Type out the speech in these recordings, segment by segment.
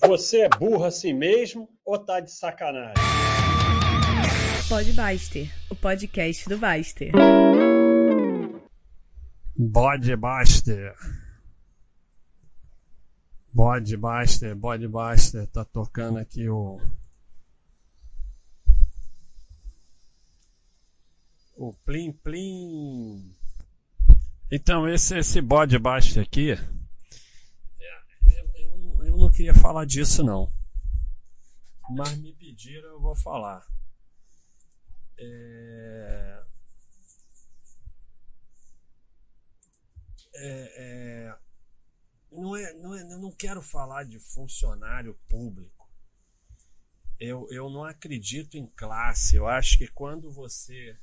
Você é burro assim mesmo ou tá de sacanagem? Pode Baster, o podcast do Baster. Bode Baster. Bode Baster, Bode Baster. Tá tocando aqui o. O Plim Plim. Então, esse, esse Bode Baster aqui eu não queria falar disso não. Mas me pediram, eu vou falar. É... É, é... Não é, não é, eu não quero falar de funcionário público. Eu, eu não acredito em classe. Eu acho que quando você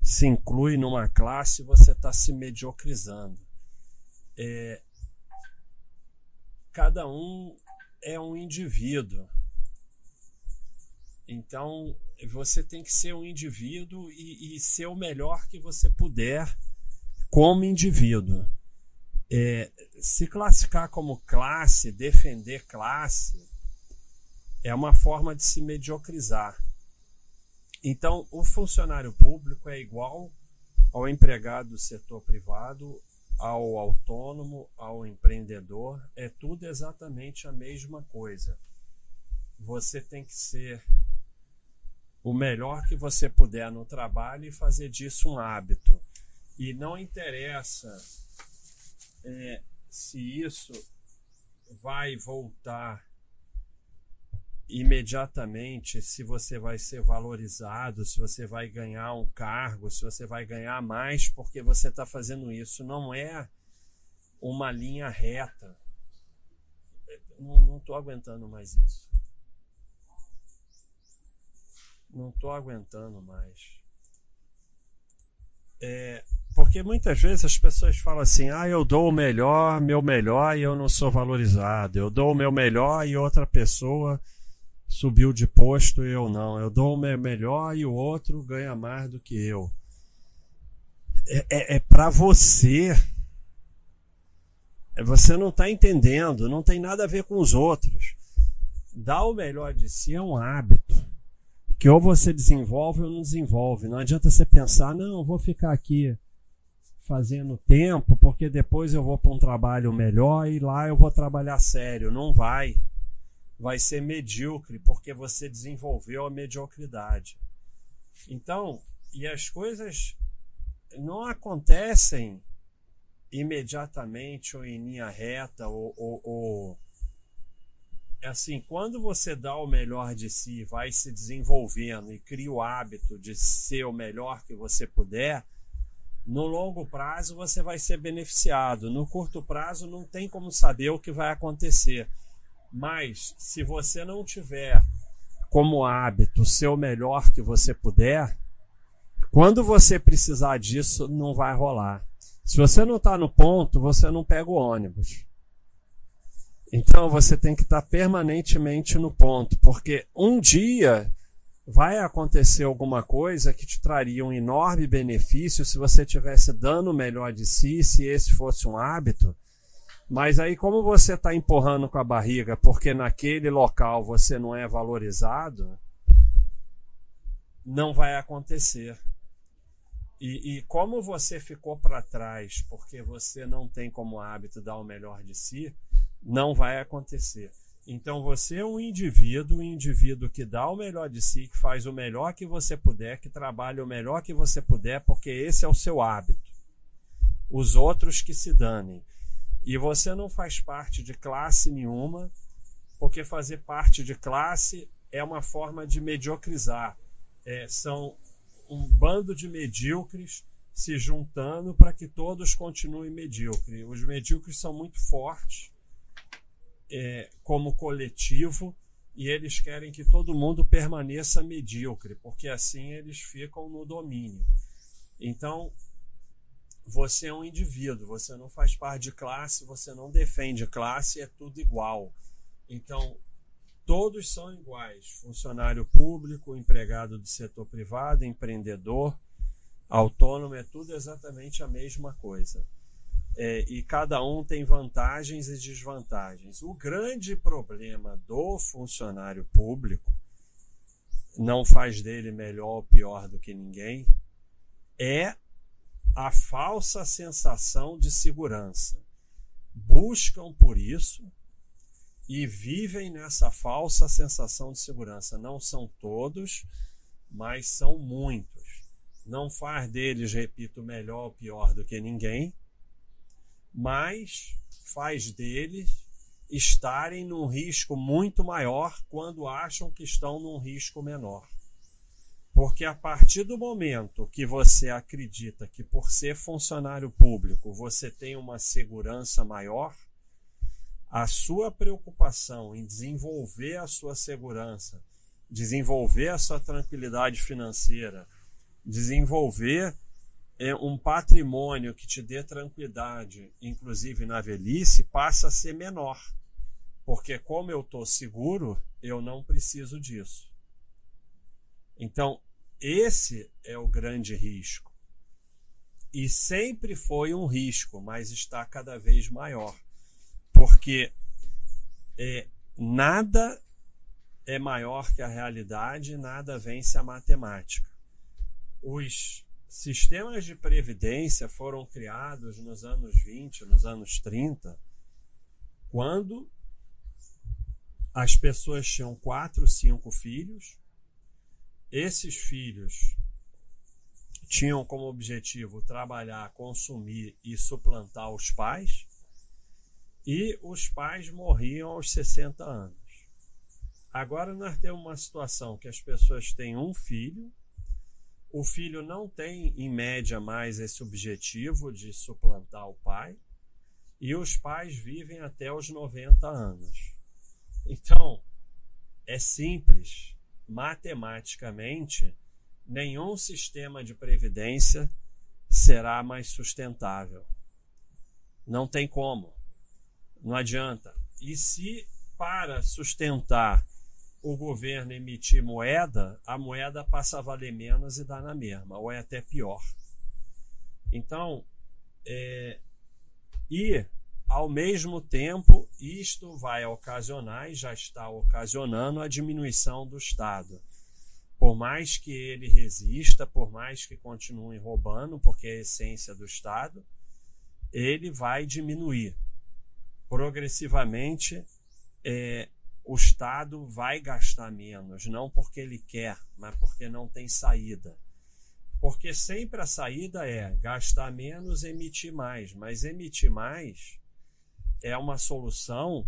se inclui numa classe, você está se mediocrizando. É, cada um é um indivíduo. Então você tem que ser um indivíduo e, e ser o melhor que você puder como indivíduo. É, se classificar como classe, defender classe, é uma forma de se mediocrizar. Então, o funcionário público é igual ao empregado do setor privado ao autônomo, ao empreendedor, é tudo exatamente a mesma coisa. Você tem que ser o melhor que você puder no trabalho e fazer disso um hábito. E não interessa é, se isso vai voltar imediatamente se você vai ser valorizado, se você vai ganhar um cargo, se você vai ganhar mais porque você está fazendo isso. Não é uma linha reta. Não estou aguentando mais isso. Não estou aguentando mais. É, porque muitas vezes as pessoas falam assim: ah, eu dou o melhor, meu melhor e eu não sou valorizado. Eu dou o meu melhor e outra pessoa subiu de posto e eu não. Eu dou o meu melhor e o outro ganha mais do que eu. É, é, é para você. É, você não está entendendo, não tem nada a ver com os outros. Dar o melhor de si é um hábito que ou você desenvolve ou não desenvolve. Não adianta você pensar, não, vou ficar aqui fazendo tempo porque depois eu vou para um trabalho melhor e lá eu vou trabalhar sério. Não vai vai ser medíocre porque você desenvolveu a mediocridade. Então, e as coisas não acontecem imediatamente ou em linha reta ou, ou, ou assim, quando você dá o melhor de si, vai se desenvolvendo e cria o hábito de ser o melhor que você puder, no longo prazo você vai ser beneficiado. No curto prazo não tem como saber o que vai acontecer. Mas se você não tiver como hábito ser o melhor que você puder, quando você precisar disso, não vai rolar. Se você não está no ponto, você não pega o ônibus. Então você tem que estar tá permanentemente no ponto, porque um dia vai acontecer alguma coisa que te traria um enorme benefício se você tivesse dando o melhor de si, se esse fosse um hábito, mas aí, como você está empurrando com a barriga porque naquele local você não é valorizado, não vai acontecer. E, e como você ficou para trás porque você não tem como hábito dar o melhor de si, não vai acontecer. Então você é um indivíduo, um indivíduo que dá o melhor de si, que faz o melhor que você puder, que trabalha o melhor que você puder, porque esse é o seu hábito. Os outros que se danem. E você não faz parte de classe nenhuma, porque fazer parte de classe é uma forma de mediocrizar. É, são um bando de medíocres se juntando para que todos continuem medíocres. Os medíocres são muito fortes é, como coletivo e eles querem que todo mundo permaneça medíocre, porque assim eles ficam no domínio. Então, você é um indivíduo, você não faz parte de classe, você não defende classe, é tudo igual. Então, todos são iguais: funcionário público, empregado do setor privado, empreendedor, autônomo, é tudo exatamente a mesma coisa. é, e cada um tem vantagens e desvantagens. O grande problema do funcionário público não faz dele melhor ou pior do que ninguém é a falsa sensação de segurança. Buscam por isso e vivem nessa falsa sensação de segurança. Não são todos, mas são muitos. Não faz deles, repito, melhor ou pior do que ninguém, mas faz deles estarem num risco muito maior quando acham que estão num risco menor. Porque a partir do momento que você acredita que por ser funcionário público você tem uma segurança maior, a sua preocupação em desenvolver a sua segurança, desenvolver a sua tranquilidade financeira, desenvolver é, um patrimônio que te dê tranquilidade, inclusive na velhice, passa a ser menor. Porque como eu estou seguro, eu não preciso disso. Então, esse é o grande risco. E sempre foi um risco, mas está cada vez maior. Porque é, nada é maior que a realidade, nada vence a matemática. Os sistemas de previdência foram criados nos anos 20, nos anos 30, quando as pessoas tinham quatro, cinco filhos esses filhos tinham como objetivo trabalhar, consumir e suplantar os pais, e os pais morriam aos 60 anos. Agora nós temos uma situação que as pessoas têm um filho, o filho não tem, em média, mais esse objetivo de suplantar o pai, e os pais vivem até os 90 anos. Então, é simples matematicamente, nenhum sistema de previdência será mais sustentável. Não tem como. Não adianta. E se para sustentar o governo emitir moeda, a moeda passa a valer menos e dá na mesma, ou é até pior. Então, é, e ao mesmo tempo, isto vai ocasionar e já está ocasionando a diminuição do Estado. Por mais que ele resista, por mais que continue roubando, porque é a essência do Estado, ele vai diminuir. Progressivamente, é, o Estado vai gastar menos, não porque ele quer, mas porque não tem saída. Porque sempre a saída é gastar menos, emitir mais. Mas emitir mais é uma solução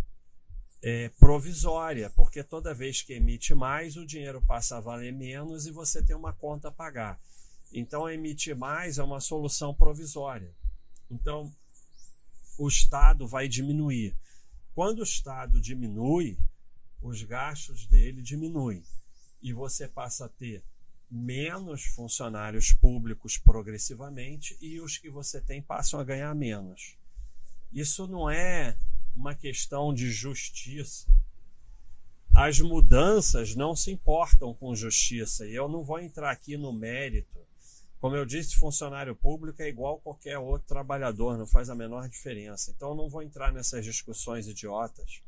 é, provisória, porque toda vez que emite mais, o dinheiro passa a valer menos e você tem uma conta a pagar. Então, emitir mais é uma solução provisória. Então, o Estado vai diminuir. Quando o Estado diminui, os gastos dele diminuem e você passa a ter menos funcionários públicos progressivamente e os que você tem passam a ganhar menos. Isso não é uma questão de justiça. As mudanças não se importam com justiça e eu não vou entrar aqui no mérito. Como eu disse, funcionário público é igual qualquer outro trabalhador, não faz a menor diferença. Então eu não vou entrar nessas discussões idiotas.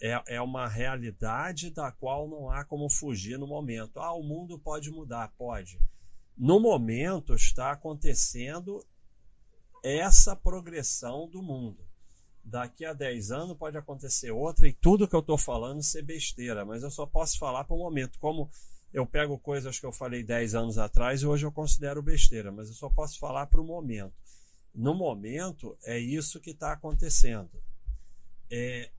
É, é uma realidade da qual não há como fugir no momento. Ah, o mundo pode mudar, pode. No momento está acontecendo essa progressão do mundo. Daqui a 10 anos pode acontecer outra e tudo que eu estou falando ser besteira, mas eu só posso falar para o momento. Como eu pego coisas que eu falei 10 anos atrás e hoje eu considero besteira, mas eu só posso falar para o momento. No momento, é isso que está acontecendo. É,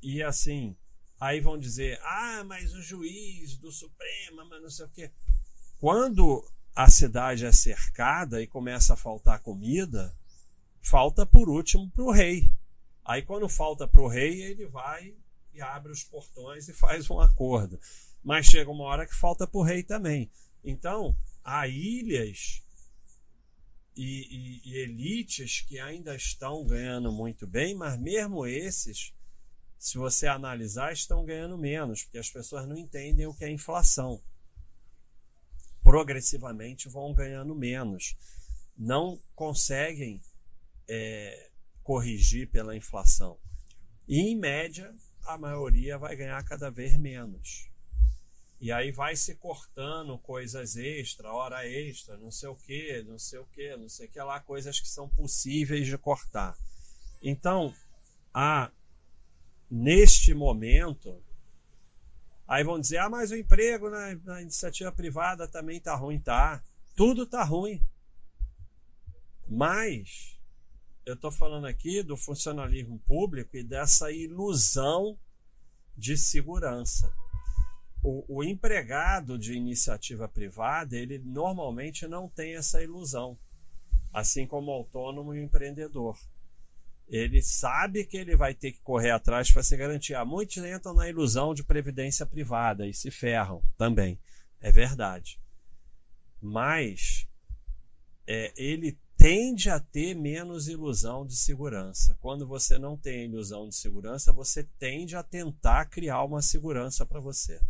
e assim, aí vão dizer: ah, mas o juiz do Supremo, mas não sei o quê. Quando a cidade é cercada e começa a faltar comida, falta por último para o rei. Aí quando falta para o rei, ele vai e abre os portões e faz um acordo. Mas chega uma hora que falta para o rei também. Então, há ilhas e, e, e, elites que ainda estão ganhando muito bem, mas mesmo esses, se você analisar, estão ganhando menos, porque as pessoas não entendem o que é inflação progressivamente vão ganhando menos. Não conseguem é, corrigir pela inflação. E, em média, a maioria vai ganhar cada vez menos. E aí vai se cortando coisas extra, hora extra, não sei o que, não sei o que, não sei o que lá, coisas que são possíveis de cortar. Então, a, neste momento, aí vão dizer, ah, mas o emprego na, na iniciativa privada também tá ruim, tá? Tudo tá ruim. Mas eu estou falando aqui do funcionalismo público e dessa ilusão de segurança. O, o, empregado de iniciativa privada, ele normalmente não tem essa ilusão, assim como o autônomo e o empreendedor. Ele sabe que ele vai ter que correr atrás para se garantir. Ah, muitos entram na ilusão de previdência privada e se ferram também. É verdade. Mas é, ele tende a ter menos ilusão de segurança. Quando você não tem ilusão de segurança, você tende a tentar criar uma segurança para você.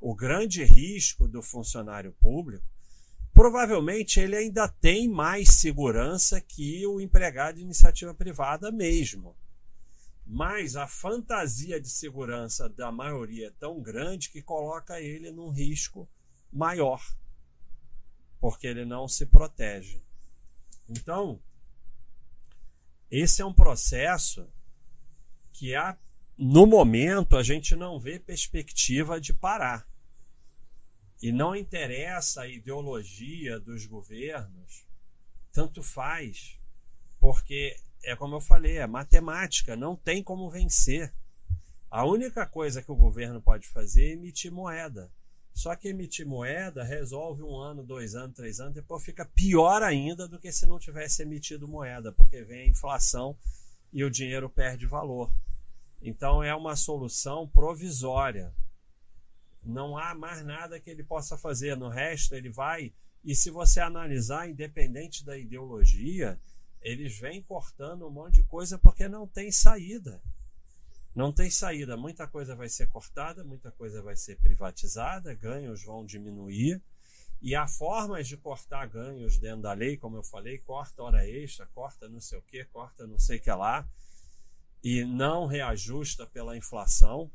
O grande risco do funcionário público, provavelmente ele ainda tem mais segurança que o empregado de iniciativa privada mesmo. Mas a fantasia de segurança da maioria é tão grande que coloca ele num risco maior, porque ele não se protege. Então, esse é um processo que há, no momento a gente não vê perspectiva de parar. E não interessa a ideologia dos governos, tanto faz, porque é como eu falei, é matemática, não tem como vencer. A única coisa que o governo pode fazer é emitir moeda. Só que emitir moeda resolve um ano, dois anos, três anos, depois fica pior ainda do que se não tivesse emitido moeda, porque vem a inflação e o dinheiro perde valor. Então é uma solução provisória. Não há mais nada que ele possa fazer. No resto, ele vai. E se você analisar, independente da ideologia, eles vêm cortando um monte de coisa porque não tem saída. Não tem saída, muita coisa vai ser cortada, muita coisa vai ser privatizada, ganhos vão diminuir. E há formas de cortar ganhos dentro da lei, como eu falei, corta hora extra, corta não sei o que, corta não sei o que lá, e não reajusta pela inflação.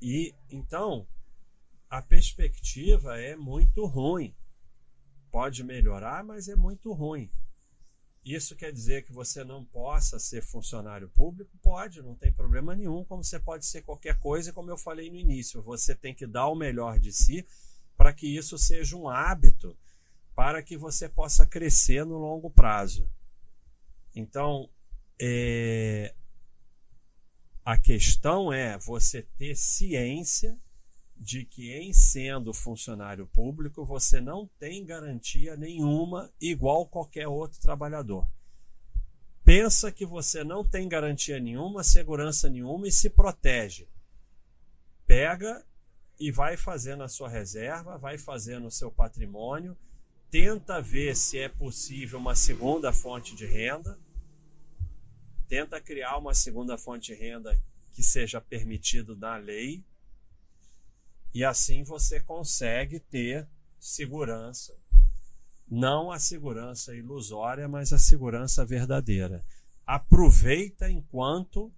E então a perspectiva é muito ruim. Pode melhorar, mas é muito ruim. Isso quer dizer que você não possa ser funcionário público? Pode, não tem problema nenhum, como você pode ser qualquer coisa, como eu falei no início. Você tem que dar o melhor de si para que isso seja um hábito, para que você possa crescer no longo prazo. Então, é... a questão é você ter ciência de que, em sendo funcionário público, você não tem garantia nenhuma igual qualquer outro trabalhador. Pensa que você não tem garantia nenhuma, segurança nenhuma e se protege. Pega e vai fazendo a sua reserva, vai fazendo o seu patrimônio, tenta ver se é possível uma segunda fonte de renda, tenta criar uma segunda fonte de renda que seja permitido na lei e assim você consegue ter segurança. Não a segurança ilusória, mas a segurança verdadeira. Aproveita enquanto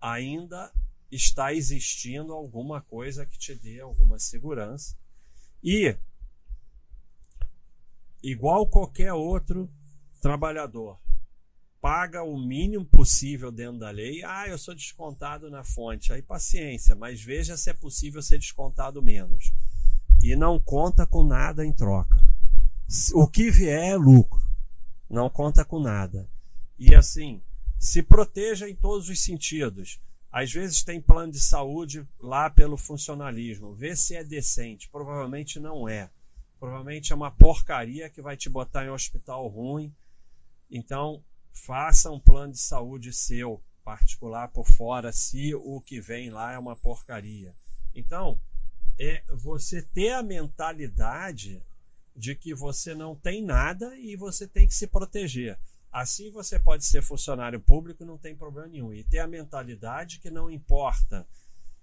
ainda está existindo alguma coisa que te dê alguma segurança. E, igual qualquer outro trabalhador, paga o mínimo possível dentro da lei. Ah, eu sou descontado na fonte. Aí paciência, mas veja se é possível ser descontado menos. E não conta com nada em troca. O que vier é lucro. Não conta com nada. E assim, se proteja em todos os sentidos. Às vezes tem plano de saúde lá pelo funcionalismo. Vê se é decente. Provavelmente não é. Provavelmente é uma porcaria que vai te botar em um hospital ruim. Então, faça um plano de saúde seu particular por fora se o que vem lá é uma porcaria. Então, é você ter a mentalidade de que você não tem nada e você tem que se proteger. Assim você pode ser funcionário público, não tem problema nenhum. E ter a mentalidade que não importa.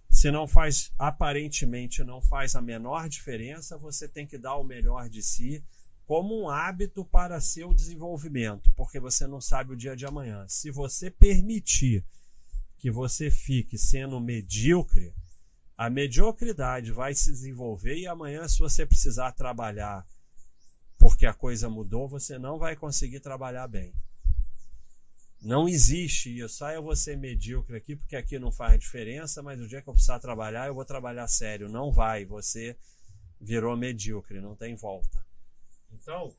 Se não faz, aparentemente não faz a menor diferença, você tem que dar o melhor de si como um hábito para seu desenvolvimento, porque você não sabe o dia de amanhã. Se você permitir que você fique sendo medíocre, a mediocridade vai se desenvolver e amanhã, se você precisar trabalhar porque a coisa mudou, você não vai conseguir trabalhar bem. Não existe isso. Ah, eu vou ser medíocre aqui porque aqui não faz diferença, mas o dia que eu precisar trabalhar, eu vou trabalhar sério. Não vai. Você virou medíocre, não tem volta. Então,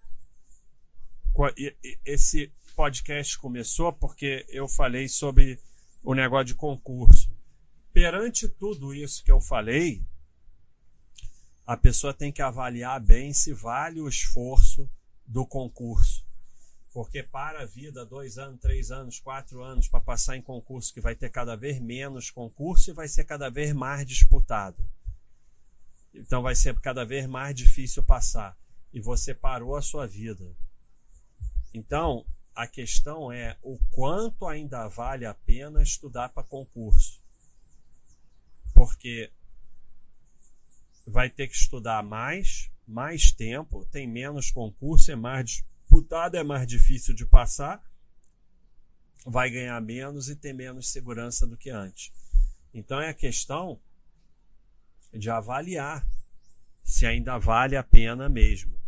esse podcast começou porque eu falei sobre o negócio de concurso. Perante tudo isso que eu falei, a pessoa tem que avaliar bem se vale o esforço do concurso. Porque para a vida, dois anos, três anos, quatro anos, para passar em concurso, que vai ter cada vez menos concurso e vai ser cada vez mais disputado. Então vai ser cada vez mais difícil passar. E você parou a sua vida. Então, a questão é o quanto ainda vale a pena estudar para concurso. Porque vai ter que estudar mais, mais tempo, tem menos concurso, é mais disputado, é mais difícil de passar, vai ganhar menos e ter menos segurança do que antes. Então é a questão de avaliar se ainda vale a pena mesmo.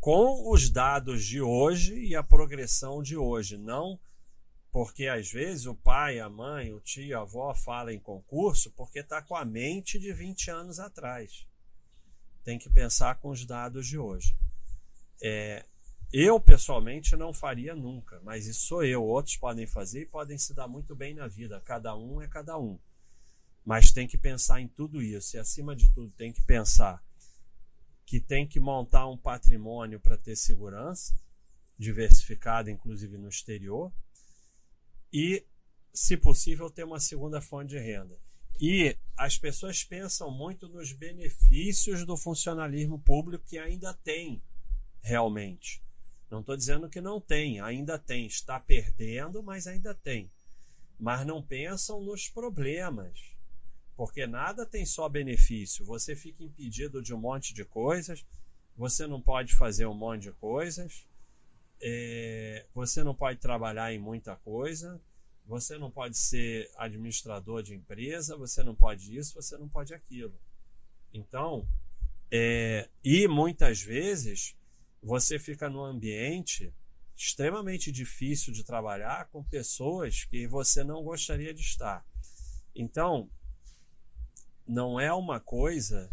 Com os dados de hoje e a progressão de hoje, não porque às vezes o pai, a mãe, o tio, a avó fala em concurso porque está com a mente de 20 anos atrás. Tem que pensar com os dados de hoje. É, eu, pessoalmente, não faria nunca, mas isso sou eu. Outros podem fazer e podem se dar muito bem na vida. Cada um é cada um. Mas tem que pensar em tudo isso. E, acima de tudo, tem que pensar que tem que montar um patrimônio para ter segurança, diversificado, inclusive no exterior, e, se possível, ter uma segunda fonte de renda. E as pessoas pensam muito nos benefícios do funcionalismo público que ainda tem realmente. Não estou dizendo que não tem, ainda tem. Está perdendo, mas ainda tem. Mas não pensam nos problemas. Porque nada tem só benefício. Você fica impedido de um monte de coisas, você não pode fazer um monte de coisas, é, você não pode trabalhar em muita coisa, você não pode ser administrador de empresa, você não pode isso, você não pode aquilo. Então, é, e muitas vezes você fica num ambiente extremamente difícil de trabalhar com pessoas que você não gostaria de estar. Então, não é uma coisa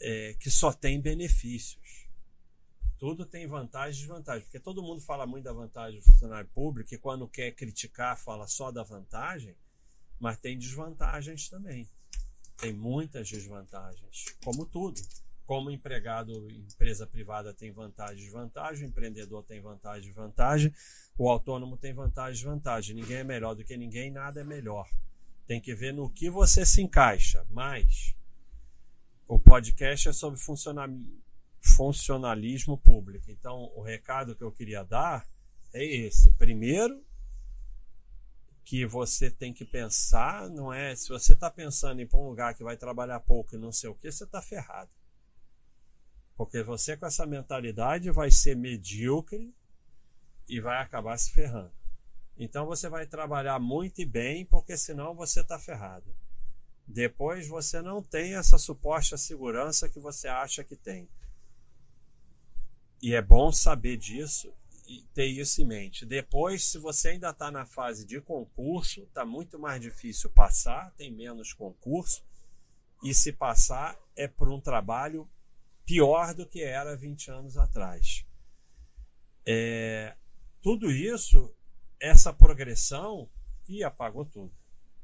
é, que só tem benefícios. Tudo tem vantagem e desvantagem, porque todo mundo fala muito da vantagem do funcionário público e quando quer criticar fala só da vantagem, mas tem desvantagens também. Tem muitas desvantagens, como tudo. Como empregado, empresa privada tem vantagem e desvantagem, o empreendedor tem vantagem e desvantagem, o autônomo tem vantagem e desvantagem. Ninguém é melhor do que ninguém, nada é melhor. Tem que ver no que você se encaixa. Mas o podcast é sobre funcionalismo público. Então, o recado que eu queria dar é esse. Primeiro, que você tem que pensar, não é? Se você está pensando em um lugar que vai trabalhar pouco e não sei o que, você está ferrado. Porque você com essa mentalidade vai ser medíocre e vai acabar se ferrando. Então você vai trabalhar muito e bem, porque senão você está ferrado. Depois você não tem essa suposta segurança que você acha que tem. E é bom saber disso e ter isso em mente. Depois, se você ainda está na fase de concurso, está muito mais difícil passar, tem menos concurso. E se passar, é por um trabalho pior do que era 20 anos atrás. É, tudo isso, essa progressão, e apagou tudo.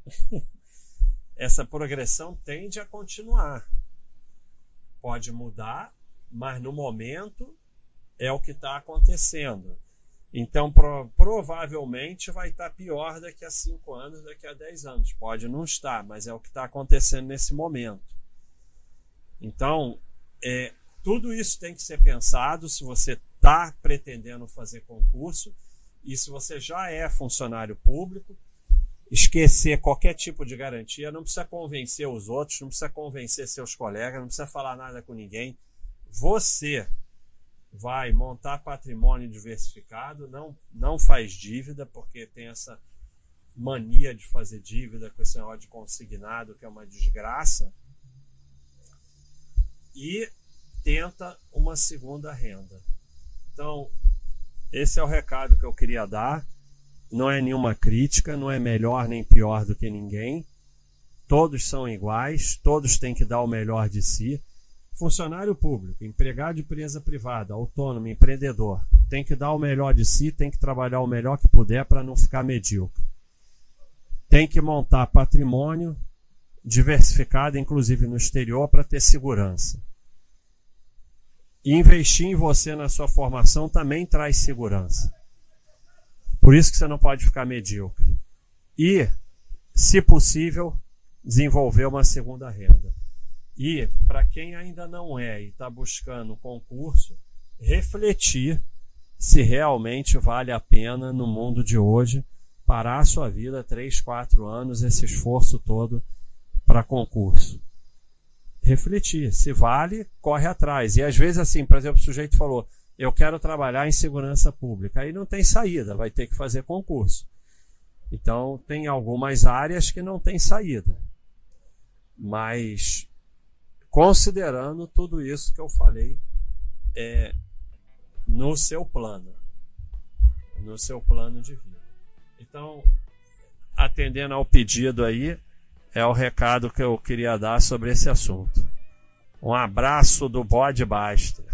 essa progressão tende a continuar. Pode mudar, mas no momento é o que está acontecendo. Então, pro, provavelmente vai estar tá pior daqui a 5 anos, daqui a 10 anos. Pode não estar, mas é o que está acontecendo nesse momento. Então, é, tudo isso tem que ser pensado se você está pretendendo fazer concurso e se você já é funcionário público, esquecer qualquer tipo de garantia, não precisa convencer os outros, não precisa convencer seus colegas, não precisa falar nada com ninguém. Você vai montar patrimônio diversificado, não, não faz dívida, porque tem essa mania de fazer dívida com esse negócio de consignado, que é uma desgraça. E tenta uma segunda renda. Então, esse é o recado que eu queria dar. Não é nenhuma crítica, não é melhor nem pior do que ninguém. Todos são iguais, todos têm que dar o melhor de si. Funcionário público, empregado de empresa privada, autônomo, empreendedor, tem que dar o melhor de si, tem que trabalhar o melhor que puder para não ficar medíocre. Tem que montar patrimônio diversificado, inclusive no exterior, para ter segurança. E investir em você na sua formação também traz segurança. Por isso que você não pode ficar medíocre. E, se possível, desenvolver uma segunda renda. E, para quem ainda não é e está buscando concurso, refletir se realmente vale a pena no mundo de hoje parar a sua vida 3, 4 anos, esse esforço todo para concurso. Refletir, se vale, corre atrás. E às vezes, assim, por exemplo, o sujeito falou: Eu quero trabalhar em segurança pública. Aí não tem saída, vai ter que fazer concurso. Então, tem algumas áreas que não tem saída. Mas, considerando tudo isso que eu falei, é, no seu plano, no seu plano de vida. Então, atendendo ao pedido aí, é o recado que eu queria dar sobre esse assunto. Um abraço do Bode Basta.